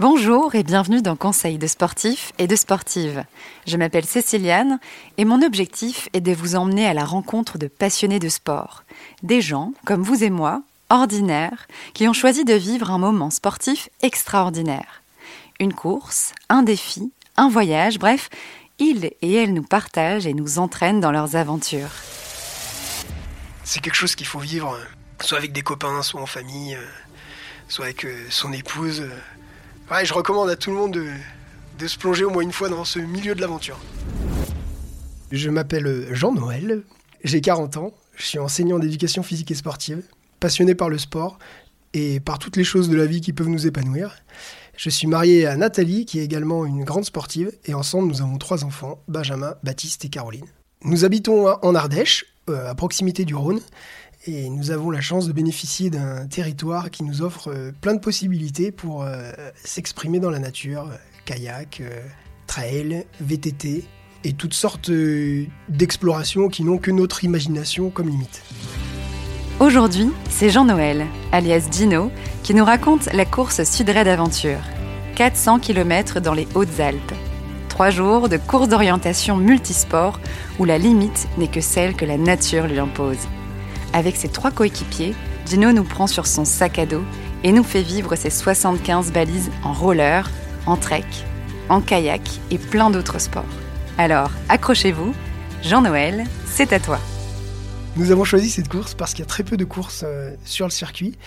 Bonjour et bienvenue dans Conseil de sportifs et de sportives. Je m'appelle Céciliane et mon objectif est de vous emmener à la rencontre de passionnés de sport. Des gens, comme vous et moi, ordinaires, qui ont choisi de vivre un moment sportif extraordinaire. Une course, un défi, un voyage, bref, ils et elles nous partagent et nous entraînent dans leurs aventures. C'est quelque chose qu'il faut vivre, soit avec des copains, soit en famille, euh, soit avec euh, son épouse. Je recommande à tout le monde de, se plonger au moins une fois dans ce milieu de l'aventure. Je m'appelle Jean-Noël, j'ai 40 ans, je suis enseignant d'éducation physique et sportive, passionné par le sport et par toutes les choses de la vie qui peuvent nous épanouir. Je suis marié à Nathalie, qui est également une grande sportive, et ensemble nous avons trois enfants, Benjamin, Baptiste et Caroline. Nous habitons en Ardèche, euh, à proximité du Rhône, et nous avons la chance de bénéficier d'un territoire qui nous offre euh, plein de possibilités pour euh, s'exprimer dans la nature, euh, kayak, trail, VTT et toutes sortes d'explorations qui n'ont que notre imagination comme limite. Aujourd'hui, c'est Jean-Noël, alias Dino, qui nous raconte la course Sud-Raid Aventure. 400 km dans les Hautes-Alpes. Trois jours de course d'orientation multisport où la limite n'est que celle que la nature lui impose. Avec ses trois coéquipiers, Dino nous prend sur son sac à dos et nous fait vivre ses 75 balises en roller, en trek, en kayak et plein d'autres sports. Alors, accrochez-vous, Jean-Noël, c'est à toi. Nous avons choisi cette course parce qu'il y a très peu de courses euh, sur le circuit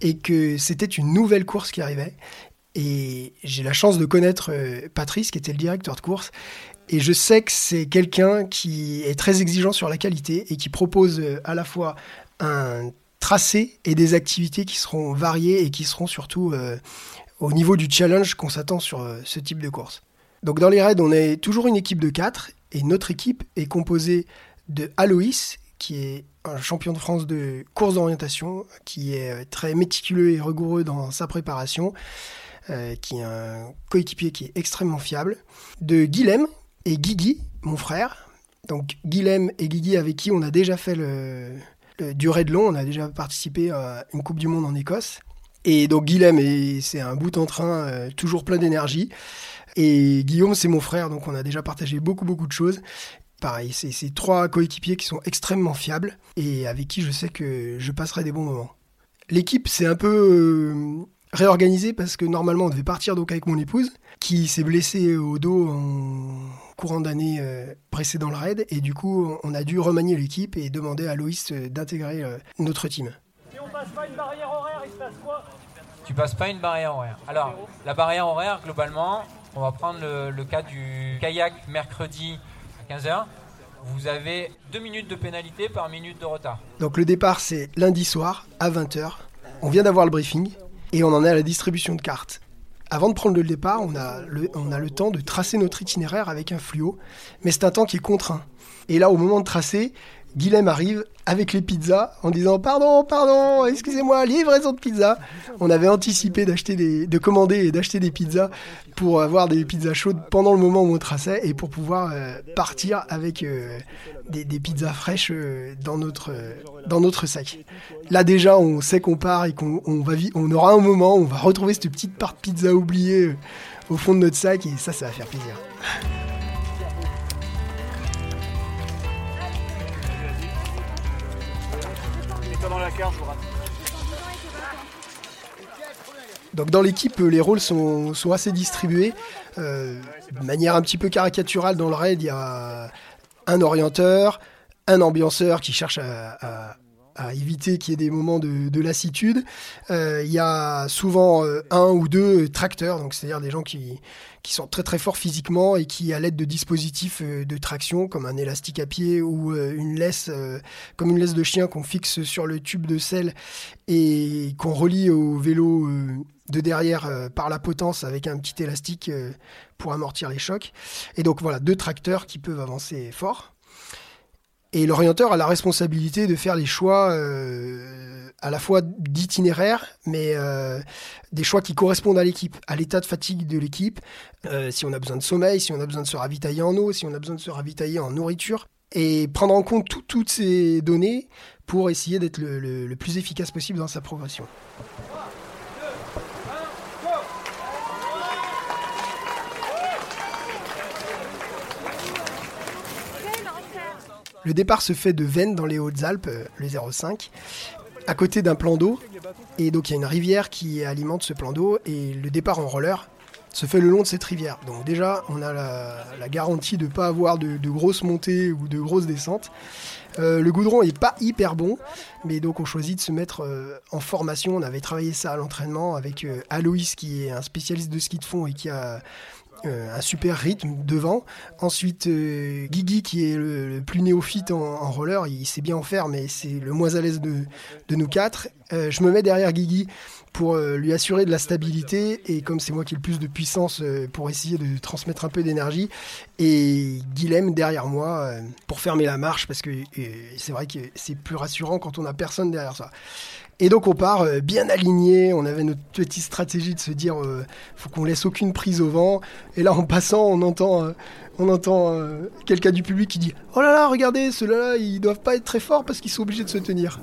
et que c'était une nouvelle course qui arrivait. Et j'ai la chance de connaître euh, Patrice, qui était le directeur de course, et je sais que c'est quelqu'un qui est très exigeant sur la qualité et qui propose euh, à la fois un tracé et des activités qui seront variées et qui seront surtout euh, au niveau du challenge qu'on s'attend sur euh, ce type de course. Donc dans les raids, on est toujours une équipe de 4 et notre équipe est composée de Aloïs, qui est un champion de France de course d'orientation, qui est très méticuleux et rigoureux dans sa préparation, qui est un coéquipier qui est extrêmement fiable, de Guilhem, et Guigui, mon frère. Donc Guilhem et Guigui avec qui on a déjà fait le, le durée de long, on a déjà participé à une Coupe du Monde en Écosse. Et donc Guilhem, c'est un bout en train, euh, toujours plein d'énergie. Et Guillaume, c'est mon frère, donc on a déjà partagé beaucoup, beaucoup de choses. Pareil, c'est ces trois coéquipiers qui sont extrêmement fiables et avec qui je sais que je passerai des bons moments. L'équipe, c'est un peu euh, réorganisé parce que normalement on devait partir donc avec mon épouse qui s'est blessée au dos en courant d'année euh, précédant le raid et du coup on a dû remanier l'équipe et demander à Loïs euh, d'intégrer euh, notre team. Si on passe pas une barrière horaire, il se passe quoi? Tu passes pas une barrière horaire. Alors la barrière horaire globalement, on va prendre le, le cas du kayak mercredi à 15h. Vous avez deux minutes de pénalité par minute de retard. Donc le départ c'est lundi soir à 20h. On vient d'avoir le briefing et on en est à la distribution de cartes. Avant de prendre le départ, on a le, temps de tracer notre itinéraire avec un fluo, mais c'est un temps qui est contraint. Et là, au moment de tracer, Guilhem arrive avec les pizzas en disant pardon, pardon, excusez-moi, livraison de pizza. On avait anticipé d'acheter des, de commander et d'acheter des pizzas pour avoir des pizzas chaudes pendant le moment où on traçait et pour pouvoir euh, partir avec euh, des, pizzas fraîches euh, dans notre dans notre sac. Là déjà, on sait qu'on part et qu'on va on aura un moment où on va retrouver cette petite part de pizza oubliée au fond de notre sac et ça, ça va faire plaisir. Donc dans l'équipe, les rôles sont, assez distribués. Euh, de manière un petit peu caricaturale dans le raid, il y a un orienteur, un ambianceur qui cherche à, éviter qu'il y ait des moments de, lassitude. Euh, il y a souvent euh, un ou deux tracteurs, donc c'est-à-dire des gens qui, qui sont très très forts physiquement et qui, à l'aide de dispositifs euh, de traction comme un élastique à pied ou une laisse, comme une laisse de chien qu'on fixe sur le tube de selle et qu'on relie au vélo de derrière par la potence avec un petit élastique pour amortir les chocs. Et donc voilà, deux tracteurs qui peuvent avancer fort. Et l'orienteur a la responsabilité de faire les choix euh, à la fois d'itinéraire, mais euh, des choix qui correspondent à l'équipe, à l'état de fatigue de l'équipe, euh, si on a besoin de sommeil, si on a besoin de se ravitailler en eau, si on a besoin de se ravitailler en nourriture, et prendre en compte toutes ces données pour essayer d'être le, plus efficace possible dans sa progression. Le départ se fait de Vennes dans les Hautes-Alpes, euh, le 05, à côté d'un plan d'eau. Et donc il y a une rivière qui alimente ce plan d'eau et le départ en roller se fait le long de cette rivière. Donc déjà, on a la, garantie de ne pas avoir de, grosses montées ou de grosses descentes. Euh, le goudron n'est pas hyper bon, mais donc on choisit de se mettre euh, en formation. On avait travaillé ça à l'entraînement avec Aloïs, qui est un spécialiste de ski de fond et qui a un super rythme devant. Ensuite, Guigui, qui est le, plus néophyte en, roller, il sait bien en faire, mais c'est le moins à l'aise de, nous quatre. je me mets derrière Guigui pour euh, lui assurer de la stabilité et comme c'est moi qui ai le plus de puissance euh, pour essayer de transmettre un peu d'énergie et Guilhem derrière moi euh, pour fermer la marche parce que c'est vrai que c'est plus rassurant quand on a personne derrière ça. Et donc on part bien aligné, on avait notre petite stratégie de se dire faut qu'on laisse aucune prise au vent et là en passant on entend on entend quelqu'un du public qui dit "Oh là là, regardez, ceux-là ils doivent pas être très forts parce qu'ils sont obligés de se tenir."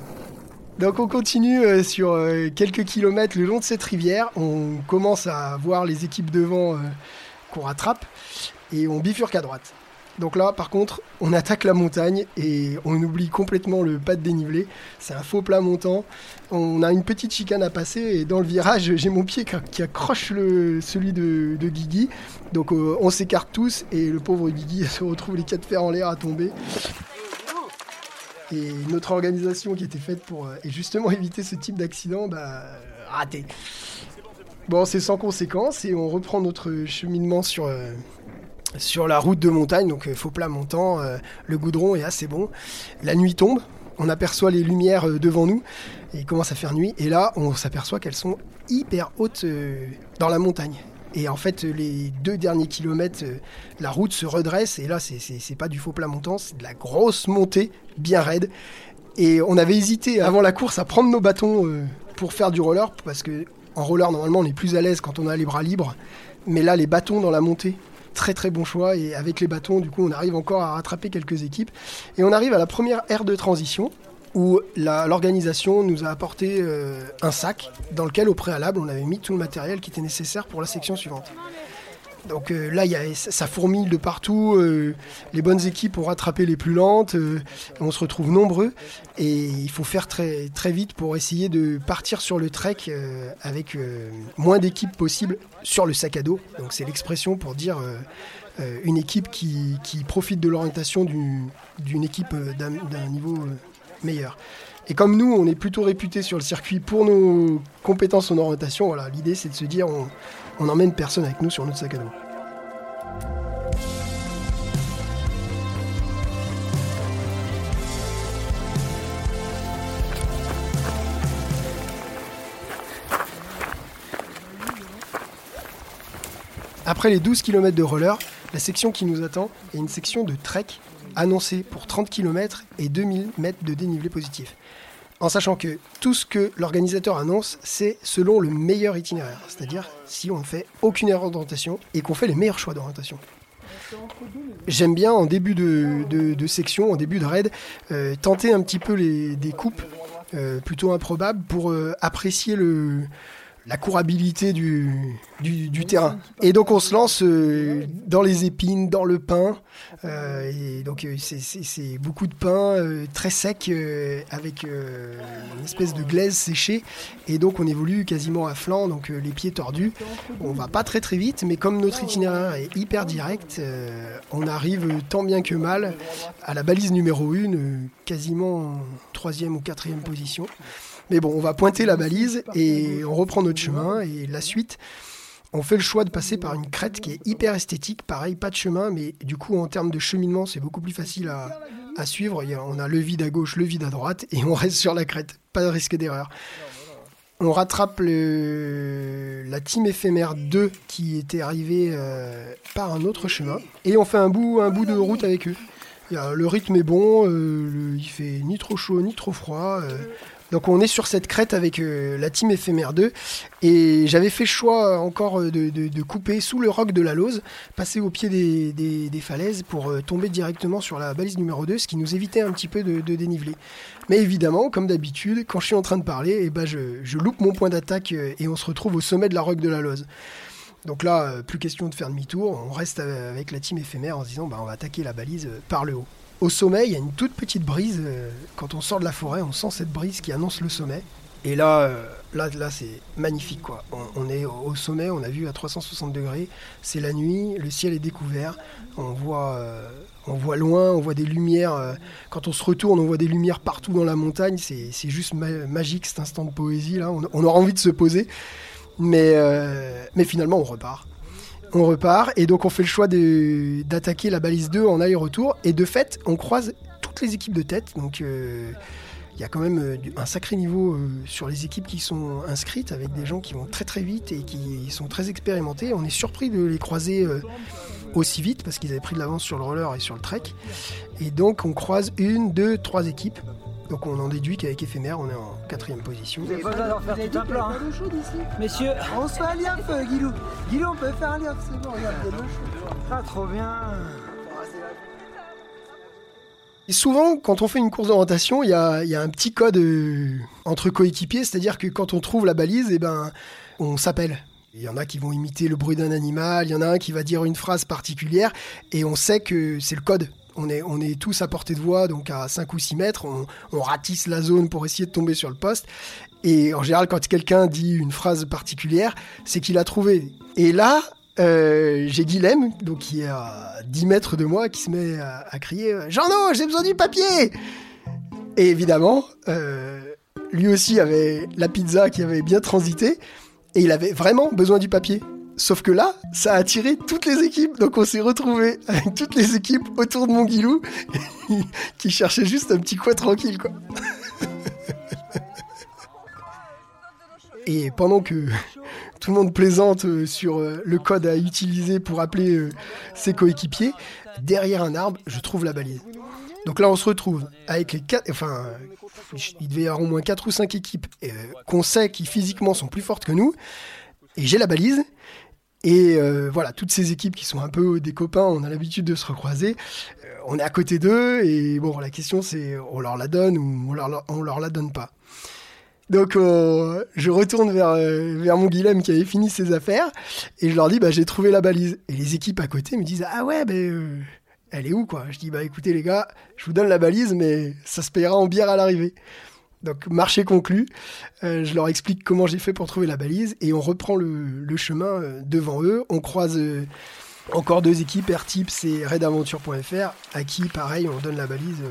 Donc on continue euh, sur euh, quelques kilomètres le long de cette rivière. On commence à voir les équipes devant euh, qu'on rattrape et on bifurque à droite. Donc là, par contre, on attaque la montagne et on oublie complètement le pas de dénivelé. C'est un faux plat montant. On a une petite chicane à passer et dans le virage, j'ai mon pied qui accroche celui de, de Guigui. Donc on s'écarte tous et le pauvre Guigui se retrouve les quatre fers en l'air à tomber et notre organisation qui était faite pour euh, justement éviter ce type d'accident, bah, raté. Bon, c'est sans conséquence et on reprend notre cheminement sur, euh, sur la route de montagne, donc euh, faux plat montant, le goudron est assez bon. La nuit tombe, on aperçoit les lumières devant nous et il commence à faire nuit et là on s'aperçoit qu'elles sont hyper hautes dans la montagne. Et en fait, les deux derniers kilomètres, euh, la route se redresse. Et là, c'est pas du faux plat montant, c'est de la grosse montée bien raide. Et on avait hésité avant la course à prendre nos bâtons euh, pour faire du roller, parce que en roller, normalement, on est plus à l'aise quand on a les bras libres. Mais là, les bâtons dans la montée, très très bon choix. Et avec les bâtons, du coup, on arrive encore à rattraper quelques équipes. Et on arrive à la première aire de transition où l'organisation nous a apporté euh, un sac dans lequel au préalable on avait mis tout le matériel qui était nécessaire pour la section suivante. Donc euh, là, ça fourmille de partout. Euh, les bonnes équipes ont rattrapé les plus lentes. on se retrouve nombreux. Et il faut faire très, très vite pour essayer de partir sur le trek avec moins d'équipes possible sur le sac à dos. Donc c'est l'expression pour dire une équipe qui, qui profite de l'orientation d'une équipe d'un niveau meilleur. Et comme nous, on est plutôt réputé sur le circuit pour nos compétences en orientation, voilà, l'idée c'est de se dire on, on emmène personne avec nous sur notre sac à dos. Après les 12 km de roller, la section qui nous attend est une section de trek annoncé pour 30 km et 2000 mètres de dénivelé positif. En sachant que tout ce que l'organisateur annonce, c'est selon le meilleur itinéraire. C'est-à-dire si on ne fait aucune erreur d'orientation et qu'on fait les meilleurs choix d'orientation. J'aime bien en début de, section, en début de raid, euh, tenter un petit peu les, des coupes euh, plutôt improbables pour euh, apprécier le, la courabilité du, du, terrain. Et donc on se lance euh, dans les épines, dans le pain. Euh, et donc euh, c'est beaucoup de pain très sec avec une espèce de glaise séchée. Et donc on évolue quasiment à flanc, donc les pieds tordus. On va pas très très vite, mais comme notre itinéraire est hyper direct, on arrive tant bien que mal à la balise numéro 1, quasiment en troisième ou quatrième position. Mais bon, on va pointer la balise et on reprend notre chemin. Et la suite, on fait le choix de passer par une crête qui est hyper esthétique. Pareil, pas de chemin, mais du coup, en termes de cheminement, c'est beaucoup plus facile à, suivre. on a le vide à gauche, le vide à droite, et on reste sur la crête. Pas de risque d'erreur. On rattrape la team éphémère 2 qui était arrivée euh, par un autre chemin. Et on fait un bout, un bout de route avec eux. le rythme est bon, euh, il fait ni trop chaud ni trop froid. Euh, donc on est sur cette crête avec euh, la team éphémère 2 et j'avais fait le choix euh, encore euh, de, couper sous le roc de la Lose, passer au pied des, falaises pour tomber directement sur la balise numéro 2, ce qui nous évitait un petit peu de, déniveler. Mais évidemment, comme d'habitude, quand je suis en train de parler, eh ben je, loupe mon point d'attaque et on se retrouve au sommet de la roc de la Lose. Donc là, plus question de faire demi-tour, on reste avec la team éphémère en se disant bah, on va attaquer la balise par le haut. Au sommet, il y a une toute petite brise. euh, Quand on sort de la forêt, on sent cette brise qui annonce le sommet. Et là, euh, là, là c'est magnifique. Quoi. On, est au sommet, on a vu à 360 degrés. C'est la nuit, le ciel est découvert. On voit, euh, loin, on voit des lumières. quand on se retourne, on voit des lumières partout dans la montagne. C'est juste ma- magique cet instant de poésie. Là. On, aura envie de se poser. Mais finalement, on repart. On repart et donc on fait le choix d'attaquer la balise 2 en aller-retour. Et de fait, on croise toutes les équipes de tête. Donc euh, il y a quand même euh, un sacré niveau euh, sur les équipes qui sont inscrites avec des gens qui vont très très vite et qui sont très expérimentés. On est surpris de les croiser aussi vite parce qu'ils avaient pris de l'avance sur le roller et sur le trek. Et donc on croise une, deux, trois équipes. Donc on en déduit qu'avec éphémère, on est en quatrième position. Vous avez pas besoin d'en faire tout un hein. Messieurs, On se fait un euh, Guilou. Guilou, on peut faire un liaf, c'est bon, regarde, il y a de l'eau chaude. ah, trop bien. Et souvent, quand on fait une course d'orientation, il y a, il y a un petit code euh, entre coéquipiers, c'est-à-dire que quand on trouve la balise, eh ben, on s'appelle. Il y en a qui vont imiter le bruit d'un animal, il y en a un qui va dire une phrase particulière, et on sait que c'est le code. On est, tous à portée de voix, donc à 5 ou 6 mètres, on, on ratisse la zone pour essayer de tomber sur le poste. Et en général, quand quelqu'un dit une phrase particulière, c'est qu'il a trouvé. Et là, euh, j'ai Guilhem, donc qui est à 10 mètres de moi, qui se met à, crier Jean-No, j'ai besoin du papier Et évidemment, euh, lui aussi avait la pizza qui avait bien transité, et il avait vraiment besoin du papier. Sauf que là, ça a attiré toutes les équipes, donc on s'est retrouvés avec toutes les équipes autour de mon Guilou, qui cherchait juste un petit coin tranquille, quoi. Et pendant que tout le monde plaisante euh, sur euh, le code à utiliser pour appeler euh, ses coéquipiers, derrière un arbre, je trouve la balise. Donc là, on se retrouve avec les quatre, enfin, il devait y avoir au moins quatre ou cinq équipes qu'on sait qui physiquement sont plus fortes que nous. Et j'ai la balise. Et euh, voilà, toutes ces équipes qui sont un peu des copains, on a l'habitude de se recroiser. Euh, on est à côté d'eux et bon, la question c'est on leur la donne ou on leur, on leur la donne pas. Donc euh, je retourne vers, vers mon Guilhem qui avait fini ses affaires et je leur dis bah j'ai trouvé la balise. Et les équipes à côté me disent ah ouais ben elle est où quoi? Je dis bah écoutez les gars, je vous donne la balise mais ça se payera en bière à l'arrivée. Donc marché conclu, Euh, je leur explique comment j'ai fait pour trouver la balise et on reprend le, chemin euh, devant eux. On croise euh, encore deux équipes, Airtips et RaidAventure.fr, à qui pareil on donne la balise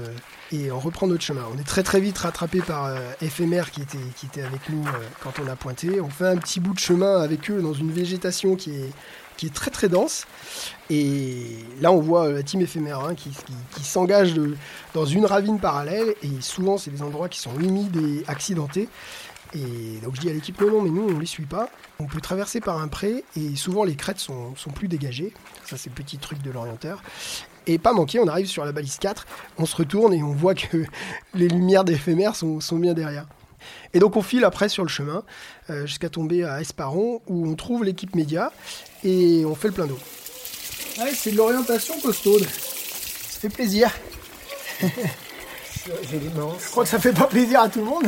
et on reprend notre chemin. On est très très vite rattrapé par FMR qui était, qui était avec nous quand on a pointé. On fait un petit bout de chemin avec eux dans une végétation qui est, qui est très très dense. Et là on voit euh, la team éphémère hein, qui, s'engage dans une ravine parallèle et souvent c'est des endroits qui sont humides et accidentés. Et donc je dis à l'équipe non, mais nous on les suit pas. On peut traverser par un pré et souvent les crêtes sont, sont plus dégagées. Ça c'est le petit truc de l'orienteur. Et pas manqué, on arrive sur la balise 4, on se retourne et on voit que les lumières d'éphémère sont bien derrière. Et donc on file après sur le chemin euh, jusqu'à tomber à Esparon où on trouve l'équipe média et on fait le plein d'eau. Ouais, c'est de l'orientation costaude. Ça fait plaisir. Je crois que ça fait pas plaisir à tout le monde.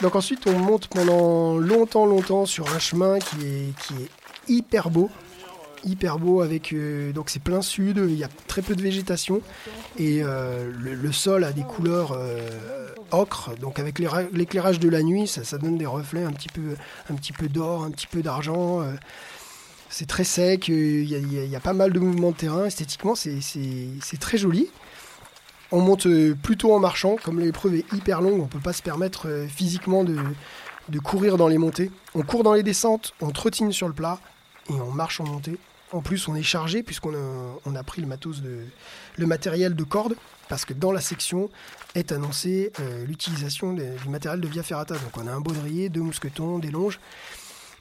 Donc ensuite, on monte pendant longtemps, longtemps sur un chemin qui est, qui est hyper beau. Hyper beau avec euh, donc c'est plein sud, il y a très peu de végétation et euh, le, sol a des couleurs euh, ocre, donc avec l'éclairage de la nuit, ça, donne des reflets un petit peu, d'or, un petit peu d'argent. c'est très sec, il y, a- pas mal de mouvements de terrain. Esthétiquement, c'est- très joli. On monte plutôt en marchant, comme l'épreuve est hyper longue, on peut pas se permettre physiquement de courir dans les montées. On court dans les descentes, on trottine sur le plat et on marche en montée. En plus, on est chargé puisqu'on a, pris le matériel de corde parce que dans la section est annoncée euh, l'utilisation du matériel de Via Ferrata. Donc on a un baudrier, deux mousquetons, des longes.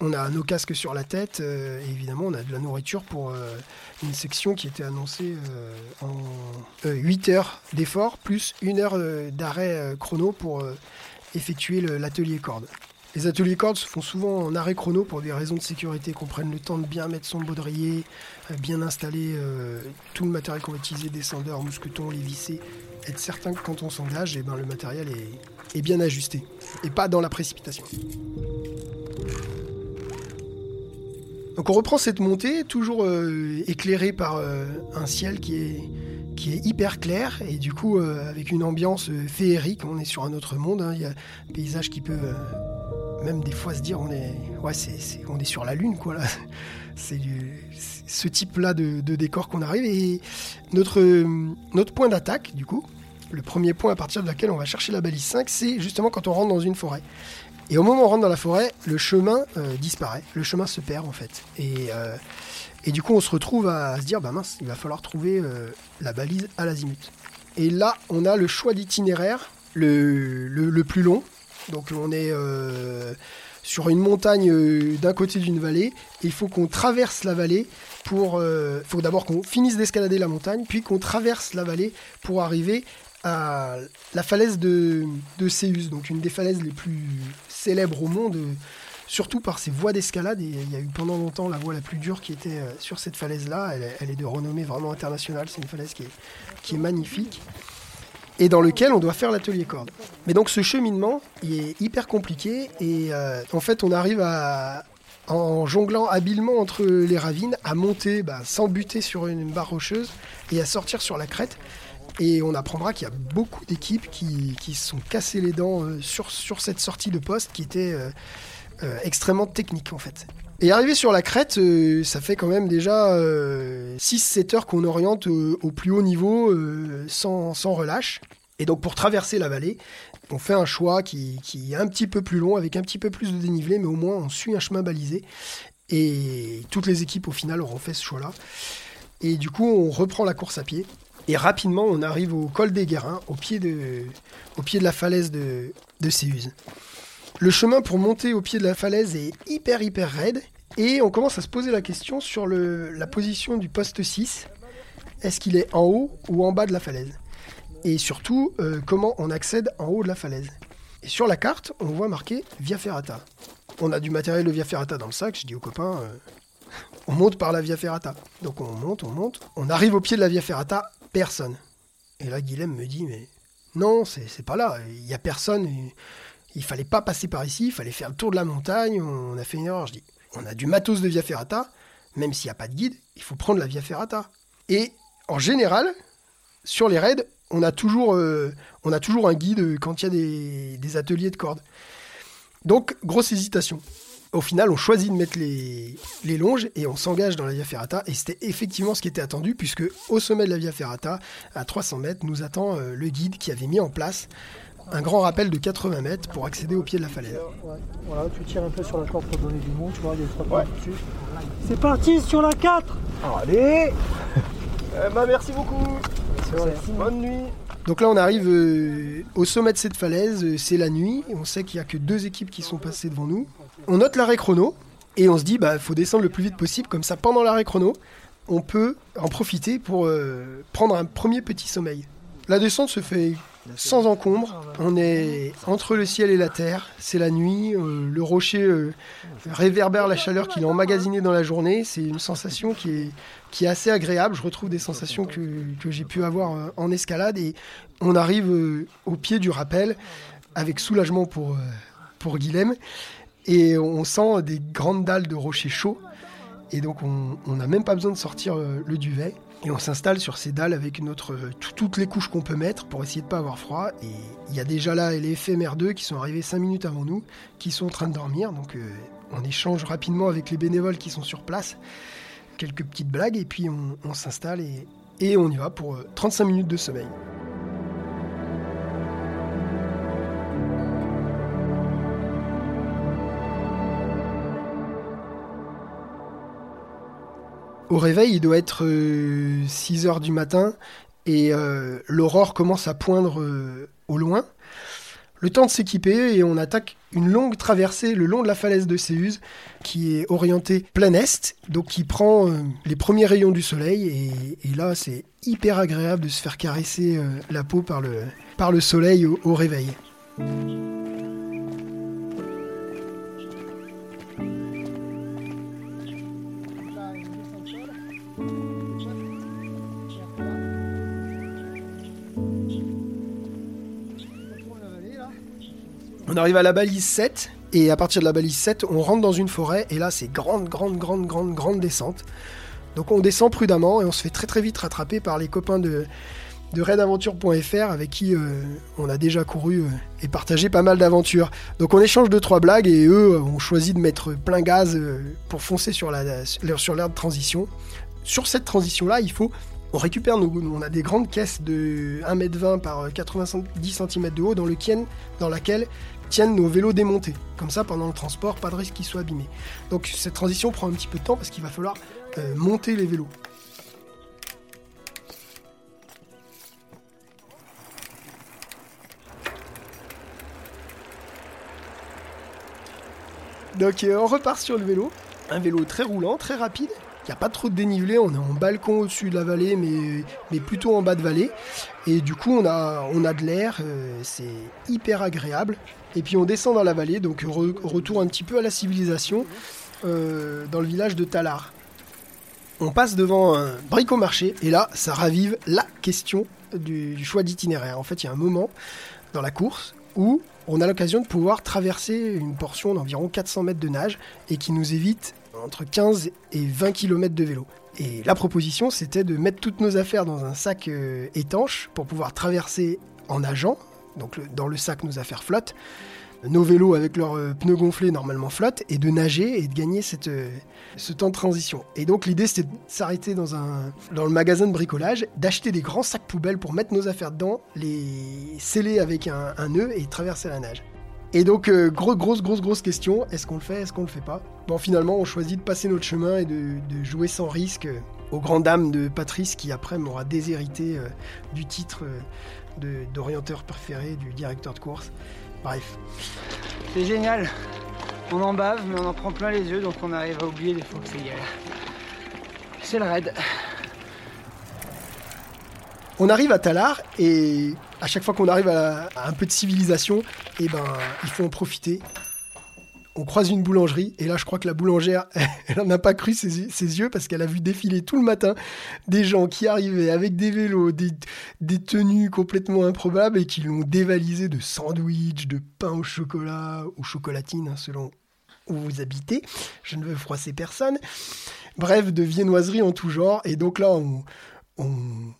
On a nos casques sur la tête euh, et évidemment on a de la nourriture pour euh, une section qui était annoncée en 8 heures d'effort plus une heure d'arrêt chrono pour effectuer l'atelier corde. Les ateliers cordes se font souvent en arrêt chrono pour des raisons de sécurité, qu'on prenne le temps de bien mettre son baudrier, euh, bien installer euh, tout le matériel qu'on va utiliser, descendeurs, mousquetons, les vissés, être certain que quand on s'engage, eh ben, le matériel est, bien ajusté, et pas dans la précipitation. Donc on reprend cette montée, toujours euh, éclairée par un ciel qui est, hyper clair et du coup avec une ambiance féerique. On est sur un autre monde. hein. Il y a un paysage qui peut même des fois se dire on est, ouais, on est sur la lune quoi là. C'est ce type-là de, de décor qu'on arrive et notre, euh, notre point d'attaque du coup, le premier point à partir de laquelle on va chercher la balise 5, c'est justement quand on rentre dans une forêt. Et au moment où on rentre dans la forêt, le chemin euh, disparaît, le chemin se perd en fait. Et, euh, du coup, on se retrouve à, se dire, bah mince, il va falloir trouver la balise à l'azimut. Et là, on a le choix d'itinéraire le plus long. Donc on est euh, sur une montagne euh, d'un côté d'une vallée. Il faut qu'on traverse la vallée pour... Il faut d'abord qu'on finisse d'escalader la montagne, puis qu'on traverse la vallée pour arriver à la falaise de, de Céus, donc une des falaises les plus célèbres au monde, euh, surtout par ses voies d'escalade. Et il y a eu pendant longtemps la voie la plus dure qui était euh, sur cette falaise-là. Elle, est- elle est de renommée vraiment internationale. C'est une falaise qui est magnifique et dans lequel on doit faire l'atelier corde. Mais donc ce cheminement, est hyper compliqué et euh, en fait on arrive à, en jonglant habilement entre les ravines, à monter bah, sans buter sur une barre rocheuse et à sortir sur la crête. Et on apprendra qu'il y a beaucoup d'équipes qui, se sont cassées les dents euh, sur, cette sortie de poste qui était euh, extrêmement technique en fait. Et arrivé sur la crête, euh, ça fait quand même déjà 6-7 heures qu'on oriente euh, au plus haut niveau euh, sans, sans relâche. Et donc pour traverser la vallée, on fait un choix qui, qui est un petit peu plus long, avec un petit peu plus de dénivelé, mais au moins on suit un chemin balisé. Et toutes les équipes au final auront fait ce choix-là. Et du coup, on reprend la course à pied. Et rapidement, on arrive au col des Guérins, au pied de, au pied de la falaise de, de. Le chemin pour monter au pied de la falaise est hyper hyper raide. Et on commence à se poser la question sur la position du poste 6. Est-ce qu'il est en haut ou en bas de la falaise? Et surtout, euh, comment on accède en haut de la falaise? Et sur la carte, on voit marqué Via Ferrata. On a du matériel de Via Ferrata dans le sac. Je dis aux copains, euh, on monte par la Via Ferrata. Donc on monte, on monte. On arrive au pied de la Via Ferrata, personne. Et là, Guilhem me dit, mais non, c'est pas là. Il y a personne. Il fallait pas passer par ici. Il fallait faire le tour de la montagne. On a fait une erreur. Je dis, on a du matos de Via Ferrata. Même s'il n'y a pas de guide, il faut prendre la Via Ferrata. Et en général, sur les raids, on a toujours, euh, un guide quand il y a des, ateliers de cordes. Donc, grosse hésitation. Au final, on choisit de mettre les, les longes et on s'engage dans la Via Ferrata. Et c'était effectivement ce qui était attendu, puisque au sommet de la Via Ferrata, à 300 mètres, nous attend euh, le guide qui avait mis en place un grand rappel de 80 mètres pour accéder au pied de la falaise. Ouais, voilà, tu tires un peu sur la corde pour donner du monde, tu vois, il y a trois points dessus. C'est parti sur la 4 Allez. Bah, Merci beaucoup. Bonne nuit. Donc là, on arrive euh, au sommet de cette falaise, euh, c'est la nuit, on sait qu'il n'y a que deux équipes qui sont passées devant nous. On note l'arrêt chrono, et on se dit, bah, faut descendre le plus vite possible, comme ça, pendant l'arrêt chrono, on peut en profiter pour euh, prendre un premier petit sommeil. La descente se fait sans encombre, on est entre le ciel et la terre, c'est la nuit, euh, le rocher euh, réverbère la chaleur qu'il a emmagasinée dans la journée, c'est une sensation qui est, assez agréable, je retrouve des sensations que, j'ai pu avoir euh, en escalade, et on arrive au pied du rappel, avec soulagement pour, pour Guilhem, et on sent des grandes dalles de rochers chauds, et donc on n'a même pas besoin de sortir le duvet. Et on s'installe sur ces dalles avec notre, euh, tout- toutes les couches qu'on peut mettre pour essayer de pas avoir froid. Et il y a déjà là les FMR2 qui sont arrivés 5 minutes avant nous, qui sont en train de dormir. Donc euh, on échange rapidement avec les bénévoles qui sont sur place. Quelques petites blagues et puis on, s'installe et, on y va pour euh, 35 minutes de sommeil. Au réveil, il doit être 6 heures du matin et euh, l'aurore commence à poindre euh, au loin. Le temps de s'équiper et on attaque une longue traversée le long de la falaise de Céuse qui est orientée plein est, donc qui prend euh, les premiers rayons du soleil et, là c'est hyper agréable de se faire caresser euh, la peau par le, soleil au réveil. On arrive à la balise 7 Et à partir de la balise 7, on rentre dans une forêt et là c'est grande, grande, grande, grande, grande descente. Donc on descend prudemment et on se fait très très vite rattraper par les copains de, de raidaventure.fr avec qui euh, on a déjà couru euh, et partagé pas mal d'aventures. Donc on échange deux trois blagues et eux ont choisi de mettre plein gaz euh, pour foncer sur la sur l'aire de transition. Sur cette transition là, il faut on récupère nos, on a des grandes caisses de 1m20 par 90 cm de haut dans, lequel, dans laquelle tiennent nos vélos démontés. Comme ça, pendant le transport, pas de risque qu'ils soient abîmés. Donc cette transition prend un petit peu de temps parce qu'il va falloir euh, monter les vélos. Donc euh, on repart sur le vélo. Un vélo très roulant, très rapide. Il n'y a pas trop de dénivelé, on est en balcon au-dessus de la vallée, mais, mais plutôt en bas de vallée. Et du coup, on a, on a de l'air, euh, c'est hyper agréable. Et puis on descend dans la vallée, donc retour un petit peu à la civilisation, euh, dans le village de Talar. On passe devant un bricomarché, et là, ça ravive la question du, du choix d'itinéraire. En fait, il y a un moment dans la course où on a l'occasion de pouvoir traverser une portion d'environ 400 mètres de nage et qui nous évite entre 15 et 20 km de vélo. Et la proposition, c'était de mettre toutes nos affaires dans un sac euh, étanche pour pouvoir traverser en nageant. Donc dans le sac, nos affaires flottent. Nos vélos avec leurs euh, pneus gonflés normalement flottent et de nager et de gagner euh, ce temps de transition. Et donc l'idée c'était de s'arrêter dans, un, dans le magasin de bricolage, d'acheter des grands sacs poubelles pour mettre nos affaires dedans, les sceller avec un, un nœud et traverser la nage. Et donc, euh, grosse, grosse, grosse, grosse question, est-ce qu'on le fait, est-ce qu'on le fait pas? Bon, finalement, on choisit de passer notre chemin et de, jouer sans risque euh, aux grandes dames de Patrice qui après m'aura déshérité euh, du titre d'orienteur préféré du directeur de course. Bref. C'est génial. On en bave, mais on en prend plein les yeux, donc on arrive à oublier des fois que c'est galère. C'est le raid. On arrive à Talar et à chaque fois qu'on arrive à, un peu de civilisation, eh ben, il faut en profiter. On croise une boulangerie et là je crois que la boulangère, elle n'en a pas cru ses, yeux parce qu'elle a vu défiler tout le matin des gens qui arrivaient avec des vélos, des, tenues complètement improbables et qui l'ont dévalisé de sandwichs, de pain au chocolat ou chocolatine hein, selon où vous habitez. Je ne veux froisser personne. Bref, de viennoiseries en tout genre. Et donc là, on,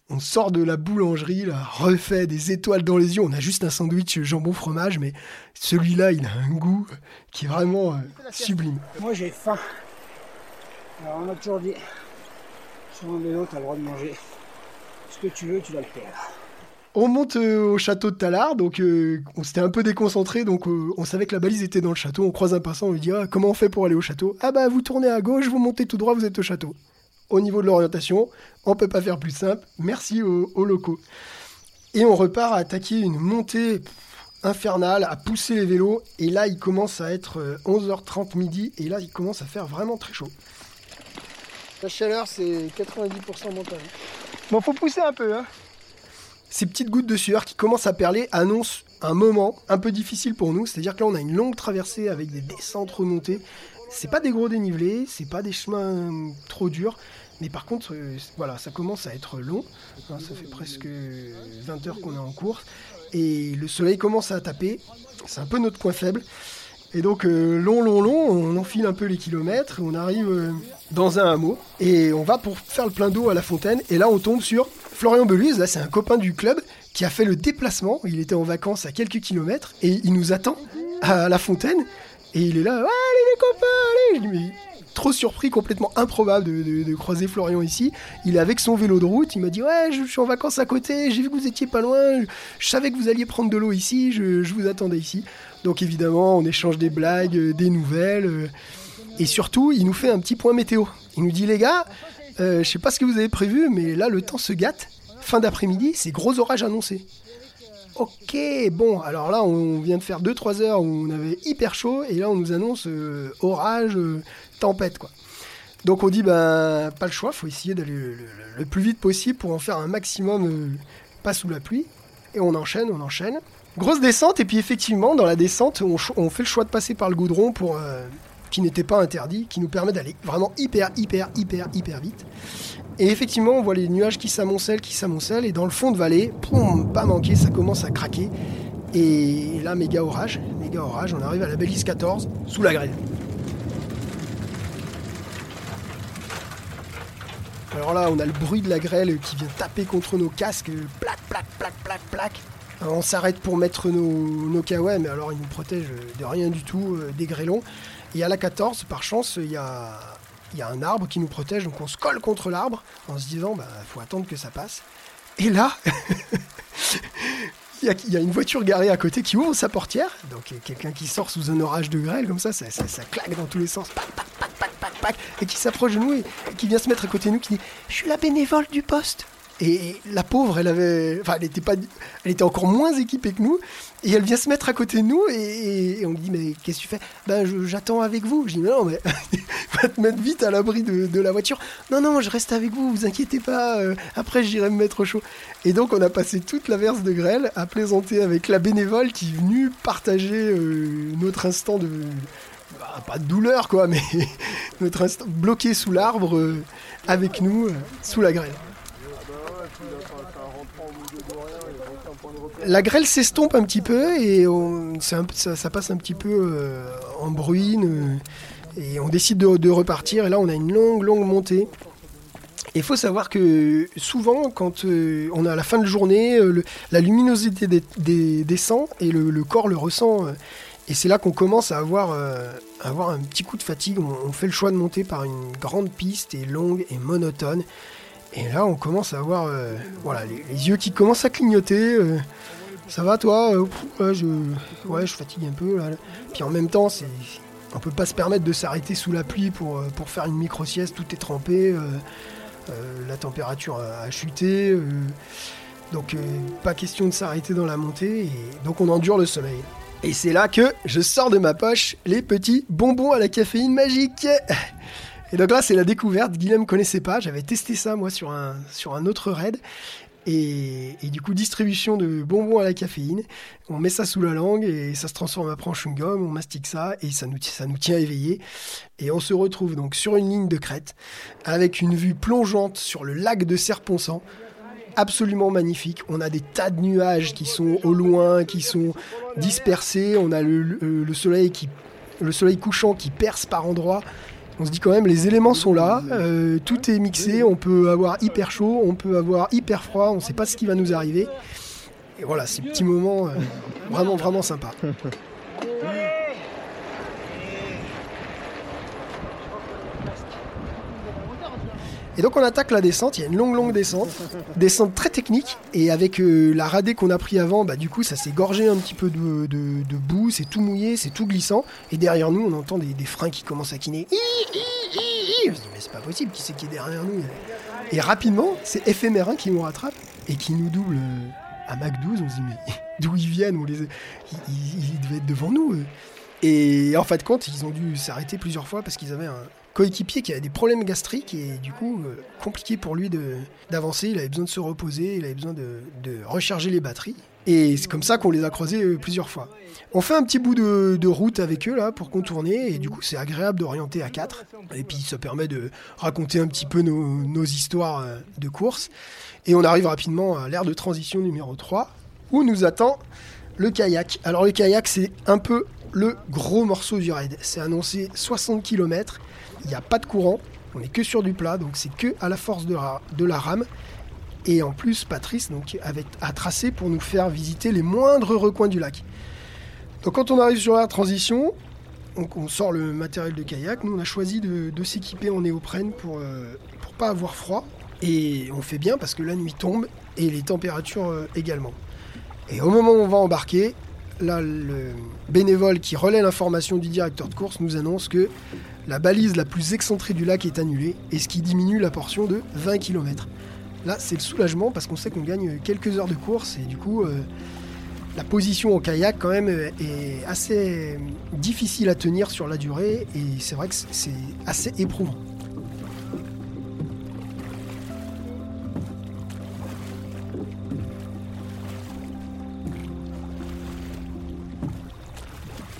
on, sort de la boulangerie, là, refait des étoiles dans les yeux. On a juste un sandwich jambon fromage, mais celui-là, il a un goût qui est vraiment euh, sublime. Moi, j'ai faim. Alors, on a toujours dit, sur un vélo, t'as le droit de manger. Ce que tu veux, tu dois le faire. On monte euh, au château de Talard, donc euh, on s'était un peu déconcentré, donc on savait que la balise était dans le château. On croise un passant, on lui dit ah, comment on fait pour aller au château? Ah bah vous tournez à gauche, vous montez tout droit, vous êtes au château au niveau de l'orientation, on peut pas faire plus simple. Merci aux, locaux. Et on repart à attaquer une montée infernale, à pousser les vélos. Et là, il commence à être 11h30 euh, midi. Et là, il commence à faire vraiment très chaud. La chaleur, c'est 90% montagne. Bon, faut pousser un peu. Hein. Ces petites gouttes de sueur qui commencent à perler annoncent un moment un peu difficile pour nous. C'est-à-dire que là, on a une longue traversée avec des descentes remontées. C'est pas des gros dénivelés, c'est pas des chemins trop durs, mais par contre, euh, voilà, ça commence à être long. Hein, ça fait presque 20 heures qu'on est en course. Et le soleil commence à taper. C'est un peu notre point faible. Et donc, euh, long, long, long, on enfile un peu les kilomètres. On arrive euh, dans un hameau. Et on va pour faire le plein d'eau à la fontaine. Et là, on tombe sur Florian Beluse. Là, c'est un copain du club qui a fait le déplacement. Il était en vacances à quelques kilomètres. Et il nous attend à la fontaine. Et il est là, allez les copains, allez Je dis, trop surpris, complètement improbable de, croiser Florian ici. Il est avec son vélo de route, il m'a dit ouais, je, suis en vacances à côté, j'ai vu que vous étiez pas loin, je, savais que vous alliez prendre de l'eau ici, je, vous attendais ici. Donc évidemment, on échange des blagues, euh, des nouvelles, euh, et surtout, il nous fait un petit point météo. Il nous dit les gars, euh, je sais pas ce que vous avez prévu, mais là le temps se gâte. Fin d'après-midi, c'est gros orage annoncé. Ok, bon, alors là, on vient de faire 2-3 heures où on avait hyper chaud, et là, on nous annonce orage, tempête, quoi. Donc on dit, ben, pas le choix, faut essayer d'aller le, plus vite possible pour en faire un maximum, euh, pas sous la pluie. Et on enchaîne, on enchaîne. Grosse descente, et puis effectivement, dans la descente, on, fait le choix de passer par le goudron pour, euh, qui n'était pas interdit, qui nous permet d'aller vraiment hyper, hyper, hyper, hyper vite. Et effectivement, on voit les nuages qui s'amoncellent, qui s'amoncellent, et dans le fond de vallée, poum, pas manqué, ça commence à craquer. Et là, méga orage, méga orage. On arrive à la balise 14, sous la grêle. Alors là, on a le bruit de la grêle qui vient taper contre nos casques, plaque, plaque, plaque, plaque. Alors, on s'arrête pour mettre nos, nos kawaii, mais alors ils nous protègent de rien du tout, euh, des grêlons. Et à la 14, par chance, il y a, y a un arbre qui nous protège, donc on se colle contre l'arbre en se disant, bah, faut attendre que ça passe. Et là, il y, a, une voiture garée à côté qui ouvre sa portière, donc quelqu'un qui sort sous un orage de grêle comme ça, ça, claque dans tous les sens, et qui s'approche de nous et, qui vient se mettre à côté de nous, qui dit, je suis la bénévole du poste. Et la pauvre, elle avait, enfin, elle était pas, elle était encore moins équipée que nous. Et elle vient se mettre à côté de nous et, on lui dit mais qu'est-ce que tu fais Ben j'attends avec vous. Je dis non mais va te mettre vite à l'abri de, de la voiture. Non non, je reste avec vous, vous inquiétez pas. euh, après j'irai me mettre au chaud. Et donc on a passé toute la verse de grêle à plaisanter avec la bénévole qui est venue partager euh, notre instant de bah, pas de douleur quoi, mais notre instant bloqué sous l'arbre euh, avec nous euh, sous la grêle. La grêle s'estompe un petit peu et ça, passe un petit peu euh, en bruine et on décide de, repartir et là on a une longue longue montée. Il faut savoir que souvent quand on est à la fin de journée, la luminosité des- des- descend et le, corps le ressent et c'est là qu'on commence à avoir, euh, un petit coup de fatigue. On, fait le choix de monter par une grande piste et longue et monotone. Et là, on commence à avoir euh, les, yeux qui commencent à clignoter. euh, ça va toi je, ouais, je fatigue un peu. Là. Puis en même temps, c'est, on peut pas se permettre de s'arrêter sous la pluie pour, faire une micro-sieste. Tout est trempé. la température a, chuté. donc, pas question de s'arrêter dans la montée. Et donc, on endure le sommeil. Et c'est là que je sors de ma poche les petits bonbons à la caféine magique. Et donc là, c'est la découverte. Guillaume connaissait pas. J'avais testé ça, moi, sur un, autre raid. Et, du coup, distribution de bonbons à la caféine. On met ça sous la langue et ça se transforme après en chewing-gum. On mastique ça et ça nous, ça nous tient éveillés. Et on se retrouve donc sur une ligne de crête avec une vue plongeante sur le lac de Serponçant. Absolument magnifique. On a des tas de nuages qui sont au loin, qui sont dispersés. On a le, le- le soleil qui, le soleil couchant qui perce par endroits. On se dit quand même, les éléments sont là, euh, tout est mixé, on peut avoir hyper chaud, on peut avoir hyper froid, on ne sait pas ce qui va nous arriver. Et voilà, ces petits moments euh, vraiment, vraiment sympas. Et donc on attaque la descente, il y a une longue longue descente, descente très technique, et avec euh, la radée qu'on a pris avant, bah, du coup ça s'est gorgé un petit peu de, de- boue, c'est tout mouillé, c'est tout glissant, et derrière nous on entend des, freins qui commencent à quiner. On se dit mais c'est pas possible, qui c'est qui est derrière nous? Et rapidement, c'est éphémérin qui nous rattrape et qui nous double euh, à Mac 12, on se dit mais d'où ils viennent? On les... Ils, ils- devaient être devant nous. Et en fin de compte, ils ont dû s'arrêter plusieurs fois parce qu'ils avaient un coéquipier qui avait des problèmes gastriques et du coup, euh, compliqué pour lui d'avancer. Il avait besoin de se reposer, il avait besoin de, de recharger les batteries. Et c'est comme ça qu'on les a croisés euh, plusieurs fois. On fait un petit bout de, de route avec eux là pour contourner et du coup c'est agréable d'orienter à 4 et puis ça permet de raconter un petit peu nos, nos histoires euh, de course et on arrive rapidement à l'ère de transition numéro 3 où nous attend le kayak. Alors le kayak c'est un peu le gros morceau du raid. C'est annoncé 60 km, il n'y a pas de courant, on est que sur du plat donc c'est que à la force de la, rame. Et en plus, Patrice donc, avait à tracer pour nous faire visiter les moindres recoins du lac. Donc quand on arrive sur la transition, donc on sort le matériel de kayak. Nous, on a choisi de, s'équiper en néoprène pour euh, pour pas avoir froid. Et on fait bien parce que la nuit tombe et les températures euh, également. Et au moment où on va embarquer, là, le bénévole qui relaie l'information du directeur de course nous annonce que la balise la plus excentrée du lac est annulée et ce qui diminue la portion de 20 km. Là, c'est le soulagement parce qu'on sait qu'on gagne quelques heures de course et du coup, euh, la position au kayak quand même euh, est assez difficile à tenir sur la durée et c'est vrai que c'est- assez éprouvant.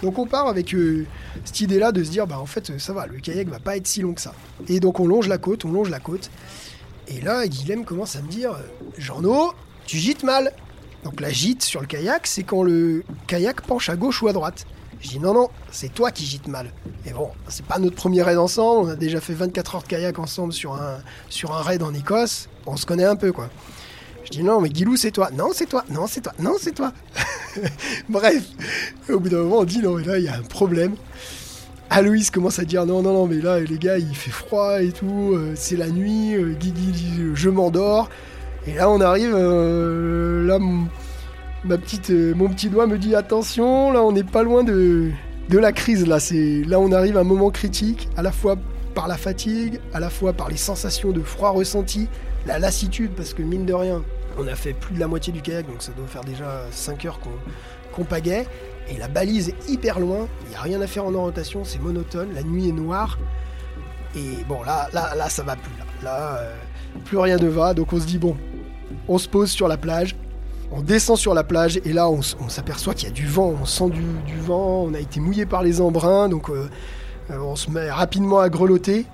Donc on part avec euh, cette idée-là de se dire, bah en fait, ça va, le kayak va pas être si long que ça. Et donc on longe la côte, on longe la côte. Et là, Guilhem commence à me dire, euh, Jean-No, tu gites mal. Donc la gîte sur le kayak, c'est quand le kayak penche à gauche ou à droite. Je dis non, non, c'est toi qui gites mal. Et bon, c'est pas notre premier raid ensemble, on a déjà fait 24 heures de kayak ensemble sur un, sur un raid en Écosse, on se connaît un peu quoi. Je dis non, mais Guilou, c'est toi. Non, c'est toi. Non, c'est toi. Non, c'est toi. Bref, au bout d'un moment, on dit non, mais là, il y a un problème. Aloïs commence à dire non, non, non, mais là, les gars, il fait froid et tout, euh, c'est la nuit, euh, Guigui dit je m'endors. Et là, on arrive, euh, là, ma petite, euh, mon petit doigt me dit attention, là, on n'est pas loin de, de la crise. Là, c'est, là, on arrive à un moment critique, à la fois par la fatigue, à la fois par les sensations de froid ressenti, la lassitude, parce que mine de rien, on a fait plus de la moitié du kayak, donc ça doit faire déjà 5 heures qu'on qu'on pagaie. Et la balise est hyper loin, il n'y a rien à faire en orientation, c'est monotone, la nuit est noire. Et bon, là, là, là, ça va plus. Là, euh, plus rien ne va. Donc on se dit, bon, on se pose sur la plage, on descend sur la plage, et là, on, s'aperçoit qu'il y a du vent, on sent du, du vent, on a été mouillé par les embruns, donc euh, euh, on se met rapidement à grelotter.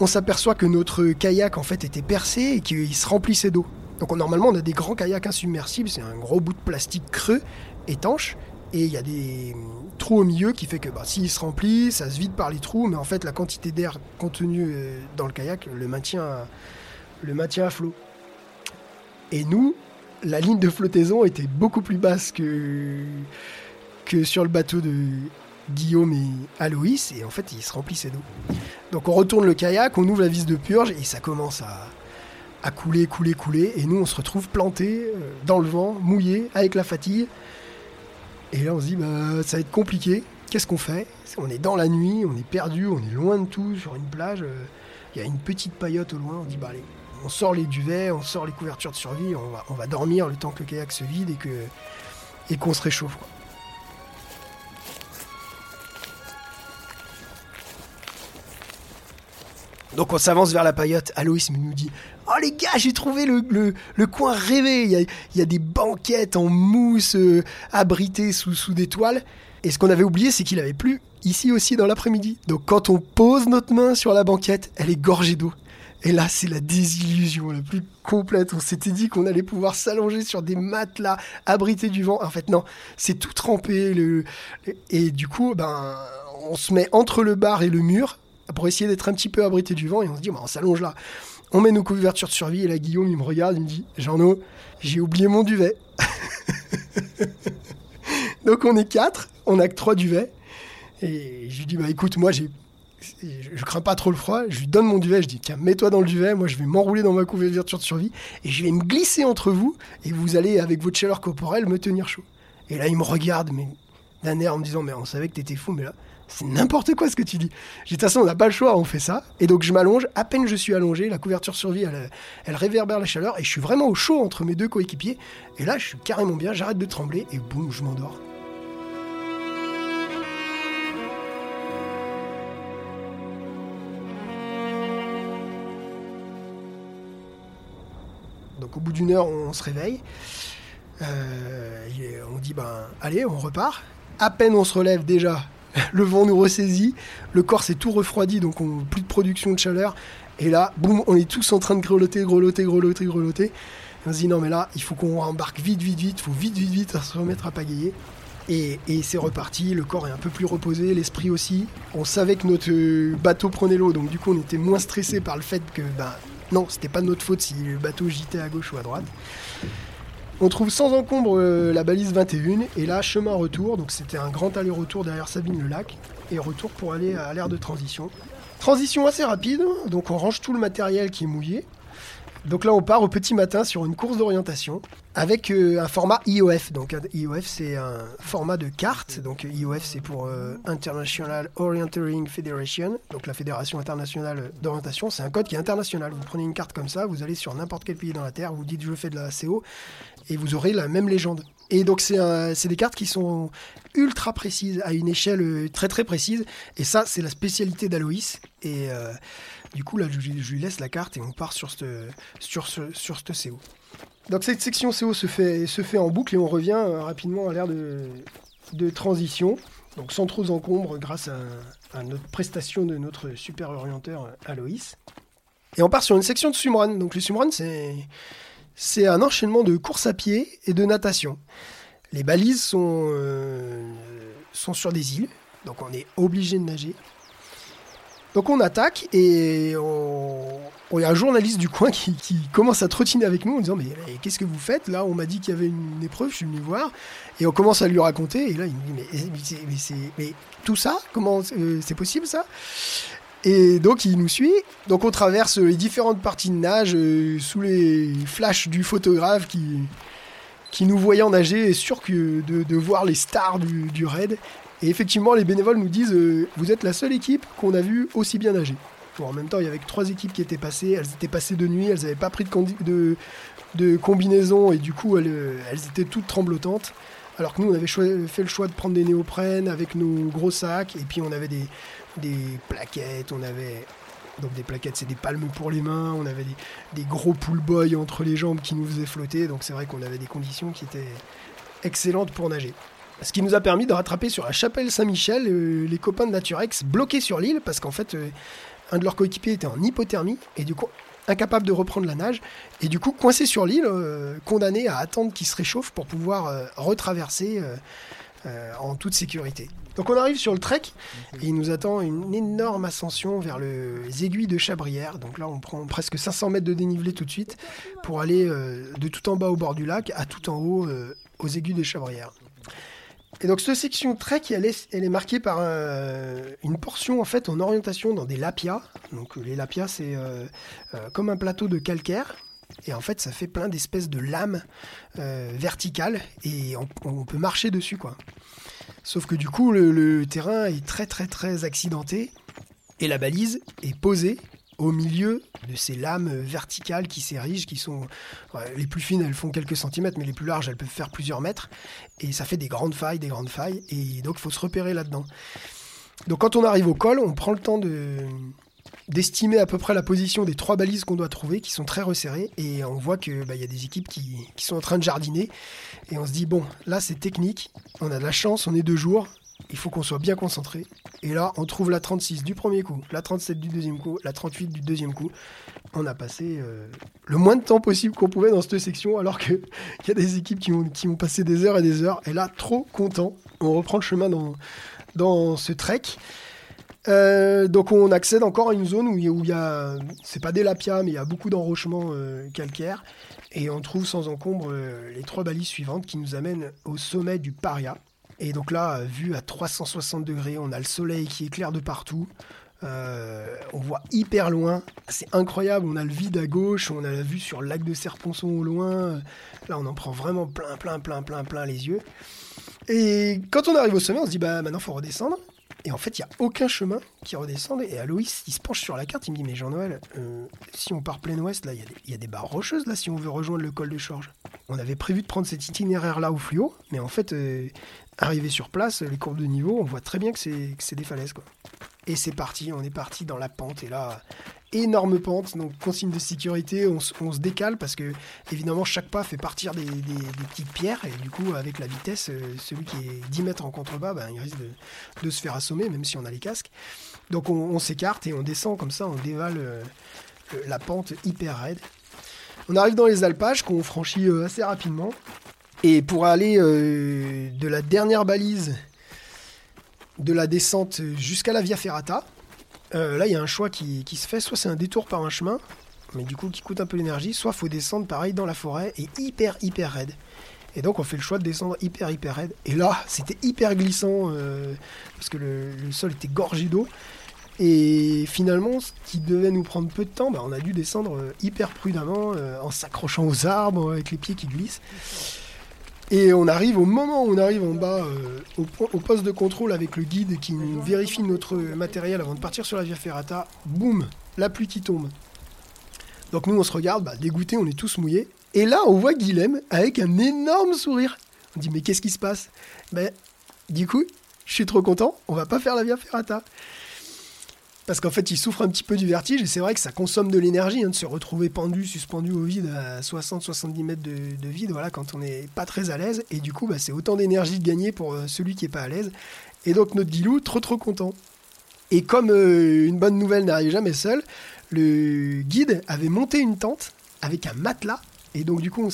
On s'aperçoit que notre kayak, en fait, était percé et qu'il se remplissait d'eau. Donc on- normalement, on a des grands kayaks insubmersibles, c'est un gros bout de plastique creux, étanche, et il y a des hum, trous au milieu qui fait que bah, s'il se remplit, ça se vide par les trous, mais en fait la quantité d'air contenue euh, dans le kayak le maintient, le maintient à flot. Et nous, la ligne de flottaison était beaucoup plus basse que, que sur le bateau de Guillaume et Aloïs, et en fait il se remplissait d'eau. Donc on retourne le kayak, on ouvre la vis de purge, et ça commence à, à couler, couler, couler, et nous on se retrouve plantés euh, dans le vent, mouillés, avec la fatigue. Et là, on se dit, bah, ça va être compliqué. Qu'est-ce qu'on fait? On est dans la nuit, on est perdu, on est loin de tout, sur une plage. Il y a une petite paillote au loin. On dit, bah allez, on sort les duvets, on sort les couvertures de survie, on va, dormir le temps que le kayak se vide et que et qu'on se réchauffe. Donc on s'avance vers la paillote. Aloïs nous dit Oh les gars, j'ai trouvé le, le- coin rêvé. Il y, a, il y a des banquettes en mousse euh, abritées sous, sous des toiles. Et ce qu'on avait oublié, c'est qu'il avait plu ici aussi dans l'après-midi. Donc quand on pose notre main sur la banquette, elle est gorgée d'eau. Et là, c'est la désillusion la plus complète. On s'était dit qu'on allait pouvoir s'allonger sur des matelas abrités du vent. En fait, non, c'est tout trempé. Le... Et du coup, ben, on se met entre le bar et le mur pour essayer d'être un petit peu abrité du vent. Et on se dit, ben, on s'allonge là. On met nos couvertures de survie. Et là, Guillaume, il me regarde, il me dit, Jean-No, j'ai oublié mon duvet. Donc on est quatre, on a que trois duvets. Et je lui dis, bah écoute, moi j'ai je, je crains pas trop le froid, je lui donne mon duvet, je dis tiens mets-toi dans le duvet, moi je vais m'enrouler dans ma couverture de survie et je vais me glisser entre vous et vous allez avec votre chaleur corporelle me tenir chaud. Et là il me regarde mais d'un air en me disant mais on savait que t'étais fou mais là c'est n'importe quoi ce que tu dis. J'ai de toute façon on n'a pas le choix, on fait ça et donc je m'allonge, à peine je suis allongé, la couverture survie elle, réverbère la chaleur et je suis vraiment au chaud entre mes deux coéquipiers et là je suis carrément bien, j'arrête de trembler et boum je m'endors. Donc au bout d'une heure, on se réveille. Euh, on dit, ben allez, on repart. À peine on se relève déjà, le vent nous ressaisit, le corps s'est tout refroidi, donc on, plus de production de chaleur. Et là, boum, on est tous en train de grelotter, grelotter, grelotter, grelotter. On se dit, non mais là, il faut qu'on embarque vite, vite, vite, il faut vite, vite, vite se remettre à pagayer. Et, c'est reparti, le corps est un peu plus reposé, l'esprit aussi. On savait que notre bateau prenait l'eau, donc du coup on était moins stressé par le fait que, ben, non, c'était pas de notre faute si le bateau gitait à gauche ou à droite. On trouve sans encombre euh, la balise 21 et là chemin retour, donc c'était un grand aller-retour derrière Sabine le lac et retour pour aller à l'aire de transition. Transition assez rapide, donc on range tout le matériel qui est mouillé. Donc là on part au petit matin sur une course d'orientation avec euh, un format IOF. Donc IOF c'est un format de carte, donc IOF c'est pour euh, International Orienteering Federation, donc la Fédération internationale d'orientation, c'est un code qui est international. Vous prenez une carte comme ça, vous allez sur n'importe quel pays dans la Terre, vous dites je fais de la CO et vous aurez la même légende. Et donc c'est des cartes qui sont ultra précises, à une échelle euh, très très précise. Et ça, c'est la spécialité d'Aloïs. Et du coup, là, je, lui laisse la carte et on part sur sur ce, sur CO. Donc cette section CO se fait, se fait en boucle et on revient euh, rapidement à l'ère de, transition. Donc sans trop encombre grâce à, à notre prestation de notre super orienteur euh, Aloïs. Et on part sur une section de swimrun. Donc le swimrun, c'est c'est un enchaînement de course à pied et de natation. Les balises sont euh, sont sur des îles, donc on est obligé de nager. Donc on attaque et on... il y a un journaliste du coin qui, commence à trottiner avec nous en disant mais, qu'est-ce que vous faites là? On m'a dit qu'il y avait une épreuve, je suis venu voir et on commence à lui raconter et là il me dit mais, mais, mais tout ça? Comment euh, c'est possible ça? Et donc il nous suit. Donc on traverse les différentes parties de nage euh, sous les flashs du photographe qui qui nous voyant nager est sûr que de, de voir les stars du, du raid. Et effectivement, les bénévoles nous disent euh, Vous êtes la seule équipe qu'on a vue aussi bien nager. En même temps, il y avait que trois équipes qui étaient passées. Elles étaient passées de nuit, elles n'avaient pas pris de, combinaison et du coup, elles, euh, elles étaient toutes tremblotantes. Alors que nous, on avait fait le choix de prendre des néoprènes avec nos gros sacs et puis on avait des, des plaquettes, on avait. Donc des plaquettes, c'est des palmes pour les mains, on avait des, des gros pool boys entre les jambes qui nous faisaient flotter, donc c'est vrai qu'on avait des conditions qui étaient excellentes pour nager. Ce qui nous a permis de rattraper sur la chapelle Saint-Michel euh, les copains de Naturex bloqués sur l'île parce qu'en fait, euh, un de leurs coéquipiers était en hypothermie et du coup incapable de reprendre la nage et du coup coincé sur l'île, euh, condamné à attendre qu'il se réchauffe pour pouvoir retraverser en toute sécurité. Donc on arrive sur le trek et il nous attend une énorme ascension vers le- les aiguilles de Chabrière. Donc là on prend presque 500 mètres de dénivelé tout de suite pour aller de tout en bas au bord du lac à tout en haut aux aiguilles de Chabrière. Et donc cette section trek, elle est, elle est marquée par un- une portion en fait en orientation dans des lapias. Donc euh, les lapias c'est euh, euh, comme un plateau de calcaire. Et en fait ça fait plein d'espèces de lames euh, verticales et on, on peut marcher dessus quoi. Sauf que du coup le, le terrain est très très très accidenté et la balise est posée au milieu de ces lames verticales qui s'érigent, qui sont les plus fines, elles font quelques centimètres, mais les plus larges, elles peuvent faire plusieurs mètres. Et ça fait des grandes failles, des grandes failles. Et donc, il faut se repérer là-dedans. Donc, quand on arrive au col, on prend le temps de d'estimer à peu près la position des trois balises qu'on doit trouver, qui sont très resserrées, et on voit que bah, y a des équipes qui, qui sont en train de jardiner, et on se dit bon, là c'est technique, on a de la chance, on est deux jours, il faut qu'on soit bien concentré, et là on trouve la 36 du premier coup, la 37 du deuxième coup, la 38 du deuxième coup, on a passé euh, le moins de temps possible qu'on pouvait dans cette section, alors qu'il y a des équipes qui ont, passé des heures et des heures. Et là, trop content, on reprend le chemin dans, dans ce trek. Euh, donc on accède encore à une zone où il y a, c'est pas des lapias, mais il y a beaucoup d'enrochements euh, calcaires. Et on trouve sans encombre les trois balises suivantes qui nous amènent au sommet du Paria. Et donc là, vu à 360 degrés, on a le soleil qui éclaire de partout. Euh, on voit hyper loin, c'est incroyable. On a le vide à gauche, on a la vue sur le lac de Serponçon au loin. Là, on en prend vraiment plein, plein, plein, plein, plein les yeux. Et quand on arrive au sommet, on se dit bah maintenant faut redescendre. Et en fait, il n'y a aucun chemin qui redescende. Et Aloïs, il se penche sur la carte, il me dit mais Jean-Noël, euh, si on part plein ouest, là, il y, a des- barres rocheuses là si on veut rejoindre le col de Chorges. On avait prévu de prendre cet itinéraire là au fluo, mais en fait, euh, arrivé sur place, les courbes de niveau, on voit très bien que c'est que c'est des falaises quoi. Et c'est parti, on est parti dans la pente. Et là, énorme pente, donc consigne de sécurité, on, se décale parce que évidemment chaque pas fait partir des, petites pierres. Et du coup, avec la vitesse, euh, celui qui est 10 mètres en contrebas, ben, il risque de, se faire assommer, même si on a les casques. Donc on, s'écarte et on descend comme ça, on dévale euh, la pente hyper raide. On arrive dans les alpages qu'on franchit euh, assez rapidement. Et pour aller de la dernière balise de la descente jusqu'à la Via Ferrata, euh, là il y a un choix qui, se fait, soit c'est un détour par un chemin, mais du coup qui coûte un peu l'énergie, soit faut descendre pareil dans la forêt et hyper hyper raide. Et donc on fait le choix de descendre hyper hyper raide. Et là c'était hyper glissant euh, parce que le, sol était gorgé d'eau. Et finalement, ce qui devait nous prendre peu de temps, bah, on a dû descendre euh, hyper prudemment en s'accrochant aux arbres avec les pieds qui glissent. Et on arrive au moment où on arrive en bas euh, au, po- au poste de contrôle avec le guide qui vérifie notre matériel avant de partir sur la Via Ferrata. Boum, la pluie qui tombe. Donc nous on se regarde, bah, dégoûtés, on est tous mouillés. Et là on voit Guilhem avec un énorme sourire. On dit mais qu'est-ce qui se passe? Ben du coup, je suis trop content, on va pas faire la Via Ferrata. Parce qu'en fait, il souffre un petit peu du vertige et c'est vrai que ça consomme de l'énergie hein, de se retrouver pendu, suspendu au vide à 60-70 mètres de, de vide, voilà, quand on n'est pas très à l'aise. Et du coup, bah, c'est autant d'énergie de gagner pour euh, celui qui est pas à l'aise. Et donc, notre Guilou, trop trop content. Et comme euh, une bonne nouvelle n'arrive jamais seule, le guide avait monté une tente avec un matelas Et donc du coup,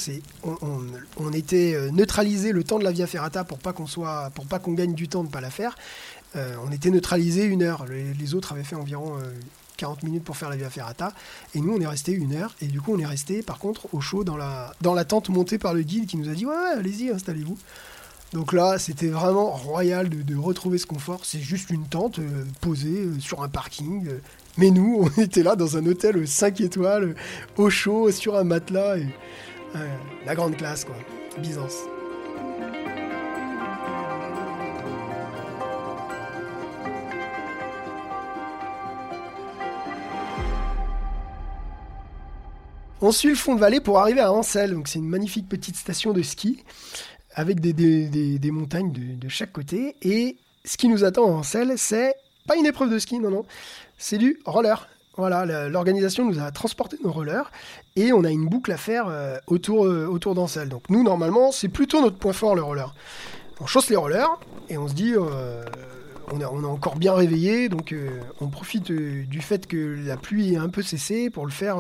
on, était euh, neutralisé le temps de la Via Ferrata pour pas qu'on soit, pour pas qu'on gagne du temps de pas la faire. Euh, on était neutralisé une heure. Les, les autres avaient fait environ euh, 40 minutes pour faire la Via Ferrata. Et nous, on est resté une heure. Et du coup, on est resté, par contre, au chaud dans la, dans la tente montée par le guide qui nous a dit Ouais, ouais, allez-y, installez-vous. Donc là, c'était vraiment royal de, retrouver ce confort. C'est juste une tente euh, posée euh, sur un parking. euh. mais nous, on était là dans un hôtel 5 étoiles, euh, au chaud, sur un matelas. Et, euh, la grande classe, quoi. Byzance. On suit le fond de vallée pour arriver à Ansel. Donc c'est une magnifique petite station de ski avec des, montagnes de, chaque côté. Et ce qui nous attend à Ansel, c'est pas une épreuve de ski, non, non. C'est du roller. Voilà, l'organisation nous a transporté nos rollers et on a une boucle à faire euh, autour, euh, autour d'Ansel. Donc nous, normalement, c'est plutôt notre point fort, le roller. On chausse les rollers et on se dit, euh, on, est, on est encore bien réveillé, donc on profite du fait que la pluie est un peu cessée pour le faire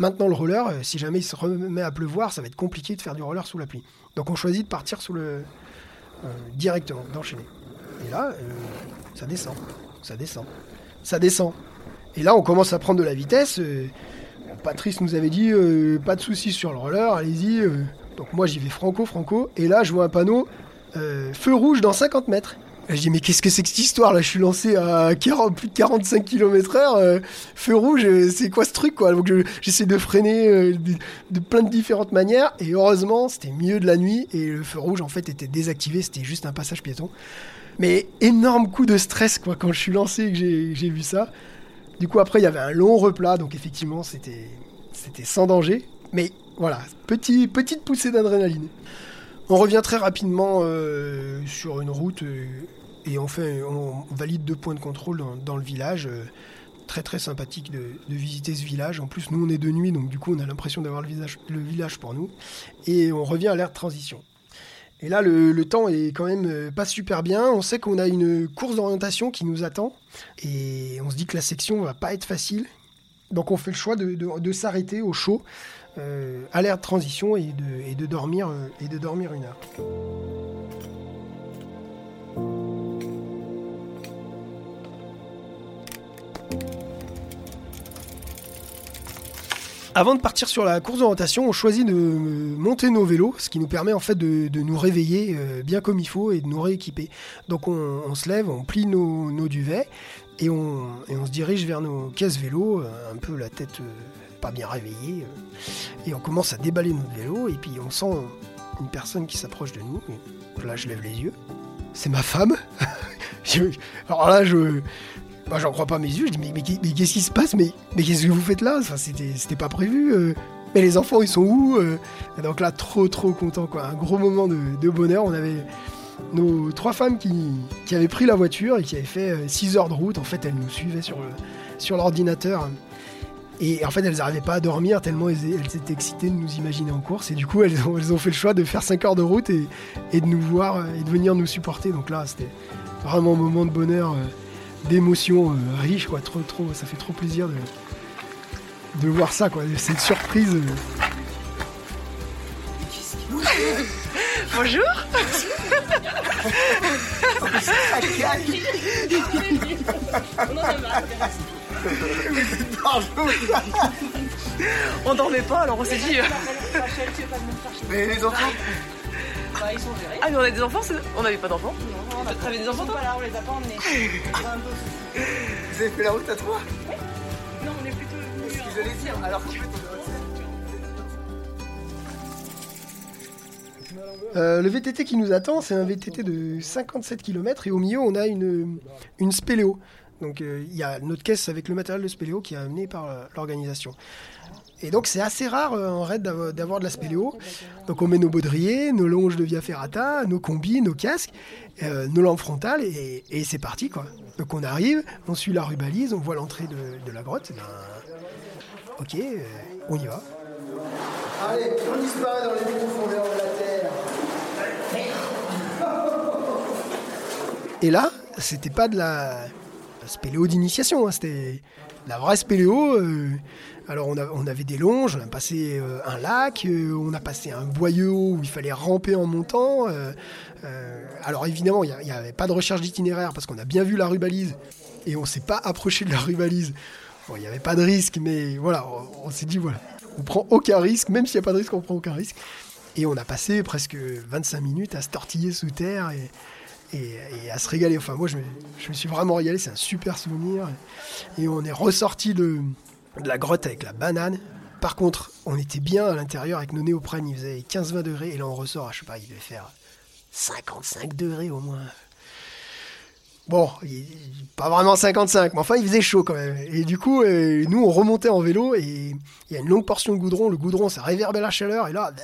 maintenant le roller. Euh, si jamais il se remet à pleuvoir, ça va être compliqué de faire du roller sous la pluie. Donc on choisit de partir sous le euh, directement, d'enchaîner. Et là, euh, ça descend, ça descend, ça descend. Et là, on commence à prendre de la vitesse. Patrice nous avait dit pas de soucis sur le roller, allez-y. Donc moi, j'y vais franco, franco. Et là, je vois un panneau feu rouge dans 50 mètres. Je dis mais qu'est-ce que c'est que cette histoire là? Je suis lancé à 40, plus de 45 km/h. euh, feu rouge, euh, c'est quoi ce truc quoi? Donc je- j'essaie de freiner euh, de, plein de différentes manières. Et heureusement, c'était milieu de la nuit et le feu rouge en fait était désactivé. C'était juste un passage piéton. Mais énorme coup de stress quoi quand je suis lancé et que j'ai vu ça. Du coup après il y avait un long replat donc effectivement c'était sans danger. Mais voilà, petit, petite poussée d'adrénaline. On revient très rapidement sur une route et on, fait, on valide deux points de contrôle dans, le village. euh, très très sympathique de, visiter ce village. En plus, nous on est de nuit, donc du coup on a l'impression d'avoir le, le village pour nous. Et on revient à l'ère de transition. Et là, le, temps est quand même euh, pas super bien. On sait qu'on a une course d'orientation qui nous attend. Et on se dit que la section va pas être facile. Donc on fait le choix de, s'arrêter au chaud euh, à l'ère de transition et de, dormir, et de dormir une heure. Avant de partir sur la course d'orientation, on choisit de euh, monter nos vélos, ce qui nous permet en fait de, nous réveiller euh, bien comme il faut et de nous rééquiper. Donc on, se lève, on plie nos, duvets et on, et on se dirige vers nos caisses vélo, euh, un peu la tête pas bien réveillée, et on commence à déballer notre vélo et puis on sent une personne qui s'approche de nous. Là, je lève les yeux. C'est ma femme. Alors là, je, moi, j'en crois pas mes yeux. Je dis, mais, mais, qu'est-ce qui se passe? Mais, mais qu'est-ce que vous faites là? Enfin, C'était pas prévu. euh. Mais les enfants, ils sont où euh? Donc là, trop, trop content, quoi. Un gros moment de, bonheur. On avait nos trois femmes qui, qui avaient pris la voiture et qui avaient fait 6 heures de route. En fait, elles nous suivaient sur l'ordinateur. Et en fait, elles n'arrivaient pas à dormir tellement elles, étaient excitées de nous imaginer en course. Et du coup, elles ont, fait le choix de faire 5 heures de route et, de nous voir euh, et de venir nous supporter. Donc là, c'était vraiment un moment de bonheur, euh, d'émotion euh, riche, quoi. Trop, trop, ça fait trop plaisir de, de voir ça, quoi. Cette surprise. Bonjour On dormait pas alors on s'est dit. euh, Mais les enfants Ah mais on a des enfants c'est- On n'avait pas d'enfants T'avais des enfants toi là, on les a pas emmenés. Vous avez fait la route à trois? Non on est plutôt C'est ce que j'allais dire. Alors tu Euh, le VTT qui nous attend, c'est un VTT de 57 km et au milieu, on a une, une spéléo. Donc euh, il y a notre caisse avec le matériel de spéléo qui est amené par euh, l'organisation. Et donc c'est assez rare euh, en raid d'avoir- de la spéléo. Donc on met nos baudriers, nos longes de via ferrata, nos combis, nos casques, euh, nos lampes frontales et, et c'est parti quoi. Donc on arrive, on suit la rubalise, on voit l'entrée de, de la grotte. ben, ok, euh, on y va. Allez, on disparaît dans les profondeurs de la terre. Et là, c'était pas de la, spéléo d'initiation. hein, C'était la vraie spéléo. euh, alors on, avait des longes, on a passé euh, un lac, euh, on a passé un boyau où il fallait ramper en montant. alors évidemment, il n'y avait pas de recherche d'itinéraire parce qu'on a bien vu la rubalise et on s'est pas approché de la rubalise. Bon, il n'y avait pas de risque, mais voilà, on, on s'est dit voilà, on prend aucun risque, même s'il n'y a pas de risque, on prend aucun risque. Et on a passé presque 25 minutes à se tortiller sous terre et, et- à se régaler. Enfin, moi, je me, je me suis vraiment régalé, c'est un super souvenir. Et on est ressorti de, la grotte avec la banane. Par contre, on était bien à l'intérieur avec nos néoprènes, il faisait 15-20 degrés, et là on ressort, je sais pas, il devait faire 55 degrés au moins. Bon, pas vraiment 55, mais enfin il faisait chaud quand même. Et du coup, euh, nous on remontait en vélo et il y a une longue portion de goudron. Le goudron, ça réverbère la chaleur et là, bleh,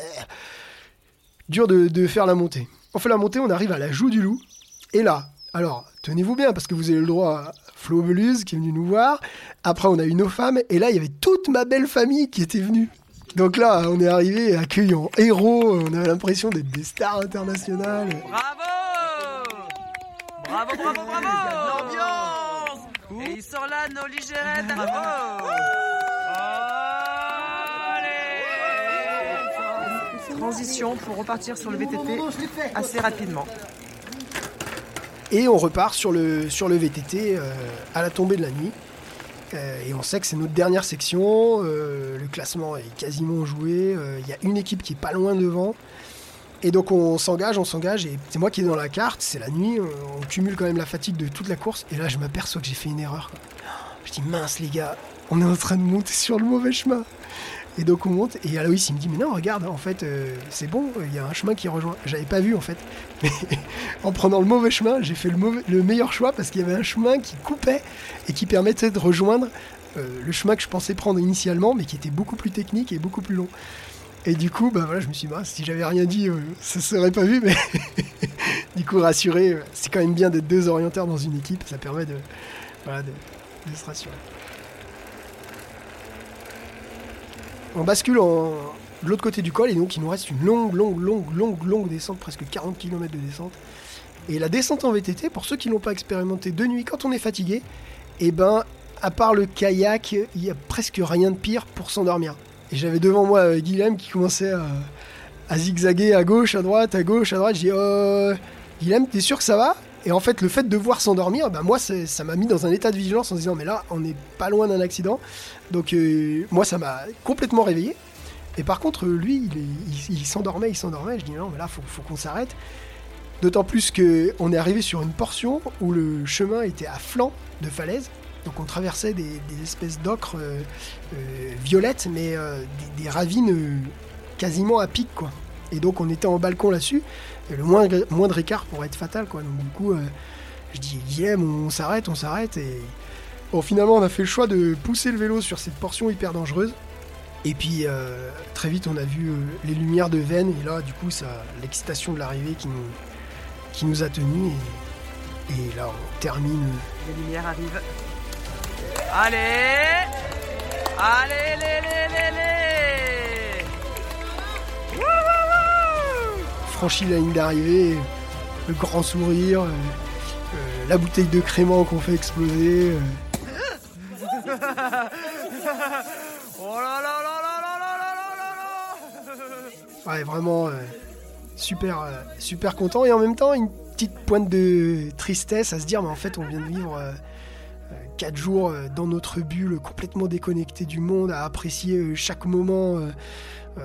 dur de faire la montée. On fait la montée, on arrive à la joue du loup. Et là, alors tenez-vous bien parce que vous avez le droit à Flo Beluse qui est venu nous voir. Après, on a eu nos femmes et là, il y avait toute ma belle famille qui était venue. Donc là, on est arrivé accueillant héros. On avait l'impression d'être des stars internationales. Bravo Bravo, bravo, bravo L'ambiance Et il sort là, nos ligérettes Bravo Allez Transition pour repartir sur le VTT assez rapidement. Et on repart sur le, sur VTT euh, à la tombée de la nuit. Euh, et on sait que c'est notre dernière section. euh, le classement est quasiment joué. Il y a une équipe qui est pas loin devant. Et donc on s'engage, on s'engage. Et c'est moi qui est dans la carte. C'est la nuit. On, cumule quand même la fatigue de toute la course. Et là, je m'aperçois que j'ai fait une erreur. Je dis mince, les gars, on est en train de monter sur le mauvais chemin. Et donc on monte. Et Aloïs, il me dit Mais non, regarde, en fait, euh, c'est bon. Il y a un chemin qui rejoint. J'avais pas vu, en fait. Mais en prenant le mauvais chemin, j'ai fait le, meilleur choix parce qu'il y avait un chemin qui coupait et qui permettait de rejoindre euh, le chemin que je pensais prendre initialement, mais qui était beaucoup plus technique et beaucoup plus long. Et du coup, bah voilà, je me suis dit, mince, si j'avais rien dit, euh, ça serait pas vu, mais du coup, rassuré, euh, c'est quand même bien d'être deux orienteurs dans une équipe, ça permet de, voilà, de, de se rassurer. On bascule en, de l'autre côté du col et donc il nous reste une longue, longue, longue, longue, longue descente, presque 40 km de descente. Et la descente en VTT, pour ceux qui l'ont pas expérimenté de nuit quand on est fatigué, eh ben, à part le kayak, il y a presque rien de pire pour s'endormir. Et j'avais devant moi euh, Guilhem qui commençait à, zigzaguer à gauche, à droite, à gauche, à droite. Je dis, euh, Guilhem, t'es sûr que ça va? Et en fait, le fait de voir s'endormir, ben moi, ça m'a mis dans un état de vigilance en se disant, mais là, on n'est pas loin d'un accident. Donc, euh, moi, ça m'a complètement réveillé. Et par contre, lui, il, s'endormait, il s'endormait. Je dis, non, mais là, faut, faut qu'on s'arrête. D'autant plus qu'on est arrivé sur une portion où le chemin était à flanc de falaise. Donc on traversait des, espèces d'ocre euh, euh, violettes, mais des, des ravines quasiment à pic, quoi. Et donc on était en balcon là-dessus. Le moindre, moindre écart pourrait être fatal, quoi. Donc du coup, euh, je dis, Guillaume, on s'arrête, on s'arrête. Et bon, finalement, on a fait le choix de pousser le vélo sur cette portion hyper dangereuse. Et puis euh, très vite, on a vu euh, les lumières de Vennes. Et là, du coup, ça, l'excitation de l'arrivée qui nous, qui nous a tenus. Et, et là, on termine. Les lumières arrivent. Allez Allez, franchi la ligne d'arrivée, le grand sourire, la bouteille de crément qu'on fait exploser. Ouais, vraiment super, super content et en même temps une petite pointe de tristesse à se dire, mais en fait, on vient de vivre euh, 4 jours dans notre bulle, complètement déconnecté du monde, à apprécier chaque moment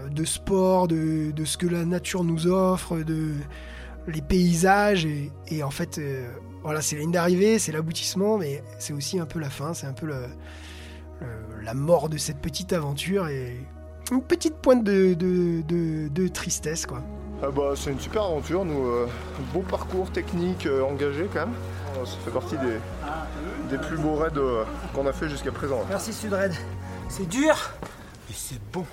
de sport, de, de ce que la nature nous offre, de les paysages et, et en fait, euh, voilà, c'est la ligne d'arrivée, c'est l'aboutissement, mais c'est aussi un peu la fin, c'est un peu le- le- la mort de cette petite aventure et une petite pointe de, de, de- de tristesse, quoi. Ah bah, c'est une super aventure, nous, euh, beau parcours technique euh, engagé quand même. Euh, Ça fait partie des, des plus beaux raids euh, qu'on a fait jusqu'à présent. Merci Sudred. C'est dur, mais c'est bon.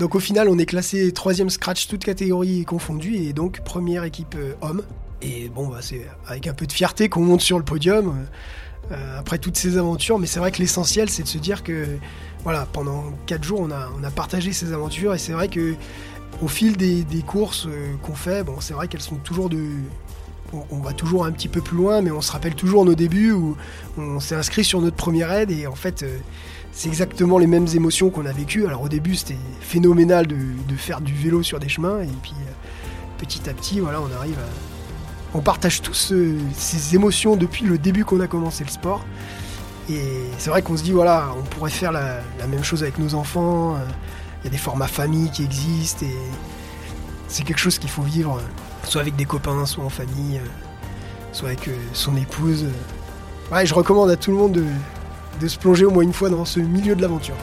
Donc au final, on est classé troisième scratch, toutes catégories confondues, et donc première équipe euh, homme. Et bon, bah, c'est avec un peu de fierté qu'on monte sur le podium euh, après toutes ces aventures. Mais c'est vrai que l'essentiel, c'est de se dire que voilà, pendant quatre jours, on a, on a partagé ces aventures, et c'est vrai que au fil des, courses euh, qu'on fait, bon, c'est vrai qu'elles sont toujours de on, va toujours un petit peu plus loin, mais on se rappelle toujours nos débuts où on s'est inscrit sur notre première aide et en fait euh, c'est exactement les mêmes émotions qu'on a vécues. Alors au début c'était phénoménal de, faire du vélo sur des chemins et puis euh, petit à petit voilà on arrive. On partage tous euh, ces émotions depuis le début qu'on a commencé le sport. Et c'est vrai qu'on se dit voilà on pourrait faire la, la même chose avec nos enfants. Il y a des formats famille qui existent et c'est quelque chose qu'il faut vivre soit avec des copains, soit en famille, euh, soit avec euh, son épouse. Ouais, je recommande à tout le monde de, se plonger au moins une fois dans ce milieu de l'aventure.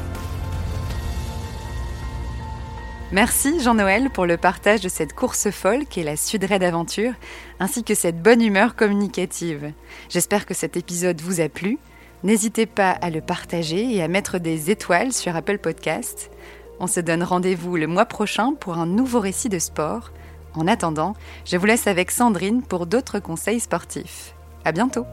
Merci Jean-Noël pour le partage de cette course folle qu'est la Sudray d'Aventure, ainsi que cette bonne humeur communicative. J'espère que cet épisode vous a plu. N'hésitez pas à le partager et à mettre des étoiles sur Apple Podcast. On se donne rendez-vous le mois prochain pour un nouveau récit de sport. En attendant, je vous laisse avec Sandrine pour d'autres conseils sportifs. À bientôt!